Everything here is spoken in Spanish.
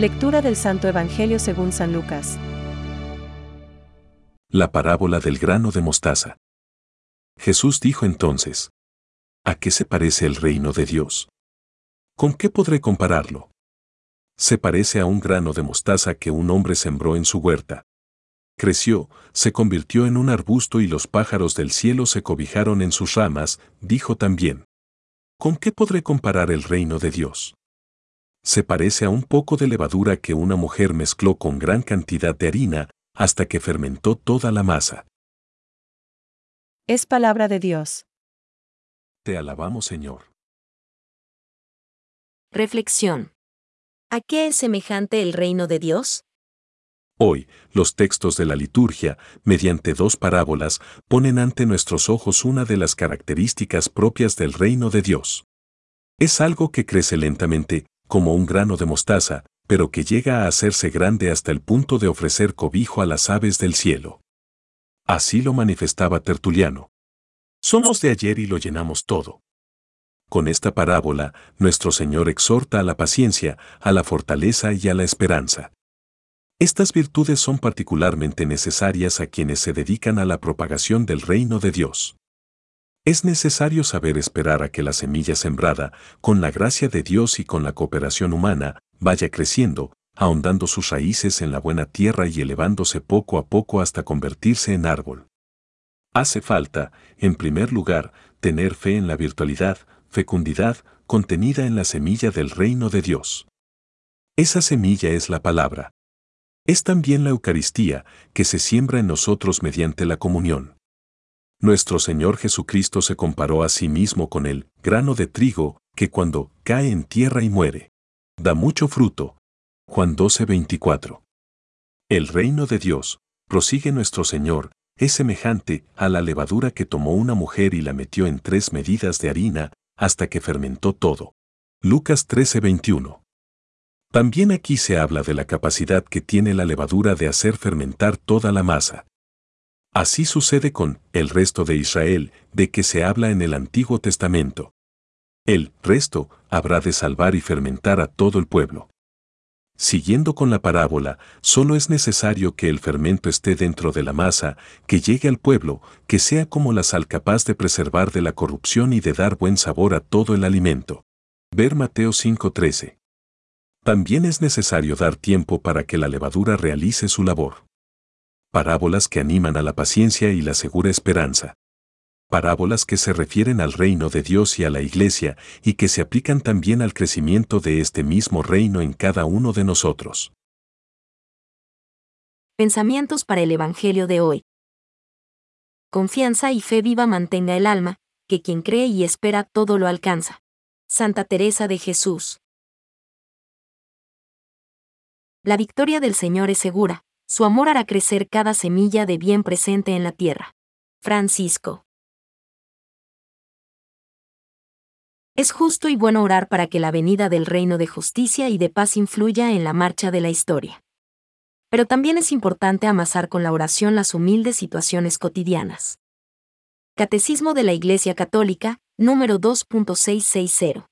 Lectura del Santo Evangelio según San Lucas. La parábola del grano de mostaza. Jesús dijo entonces, ¿A qué se parece el reino de Dios? ¿Con qué podré compararlo? Se parece a un grano de mostaza que un hombre sembró en su huerta. Creció, se convirtió en un arbusto y los pájaros del cielo se cobijaron en sus ramas, dijo también. ¿Con qué podré comparar el reino de Dios? Se parece a un poco de levadura que una mujer mezcló con gran cantidad de harina hasta que fermentó toda la masa. Es palabra de Dios. Te alabamos, Señor. Reflexión. ¿A qué es semejante el reino de Dios? Hoy, los textos de la liturgia, mediante dos parábolas, ponen ante nuestros ojos una de las características propias del reino de Dios. Es algo que crece lentamente, como un grano de mostaza, pero que llega a hacerse grande hasta el punto de ofrecer cobijo a las aves del cielo. Así lo manifestaba Tertuliano. Somos de ayer y lo llenamos todo. Con esta parábola, nuestro Señor exhorta a la paciencia, a la fortaleza y a la esperanza. Estas virtudes son particularmente necesarias a quienes se dedican a la propagación del reino de Dios. Es necesario saber esperar a que la semilla sembrada, con la gracia de Dios y con la cooperación humana, vaya creciendo, ahondando sus raíces en la buena tierra y elevándose poco a poco hasta convertirse en árbol. Hace falta, en primer lugar, tener fe en la virtualidad, fecundidad, contenida en la semilla del reino de Dios. Esa semilla es la palabra. Es también la Eucaristía, que se siembra en nosotros mediante la comunión. Nuestro Señor Jesucristo se comparó a sí mismo con el grano de trigo, que cuando cae en tierra y muere, da mucho fruto. Juan 12:24. El reino de Dios, prosigue nuestro Señor, es semejante a la levadura que tomó una mujer y la metió en tres medidas de harina, hasta que fermentó todo. Lucas 13:21. También aquí se habla de la capacidad que tiene la levadura de hacer fermentar toda la masa. Así sucede con el resto de Israel, de que se habla en el Antiguo Testamento. El resto habrá de salvar y fermentar a todo el pueblo. Siguiendo con la parábola, solo es necesario que el fermento esté dentro de la masa, que llegue al pueblo, que sea como la sal capaz de preservar de la corrupción y de dar buen sabor a todo el alimento. Ver Mateo 5:13. También es necesario dar tiempo para que la levadura realice su labor. Parábolas que animan a la paciencia y la segura esperanza. Parábolas que se refieren al reino de Dios y a la Iglesia y que se aplican también al crecimiento de este mismo reino en cada uno de nosotros. Pensamientos para el Evangelio de hoy. Confianza y fe viva mantenga el alma, que quien cree y espera todo lo alcanza. Santa Teresa de Jesús. La victoria del Señor es segura, su amor hará crecer cada semilla de bien presente en la tierra. Francisco. Es justo y bueno orar para que la venida del reino de justicia y de paz influya en la marcha de la historia. Pero también es importante amasar con la oración las humildes situaciones cotidianas. Catecismo de la Iglesia Católica, número 2.660.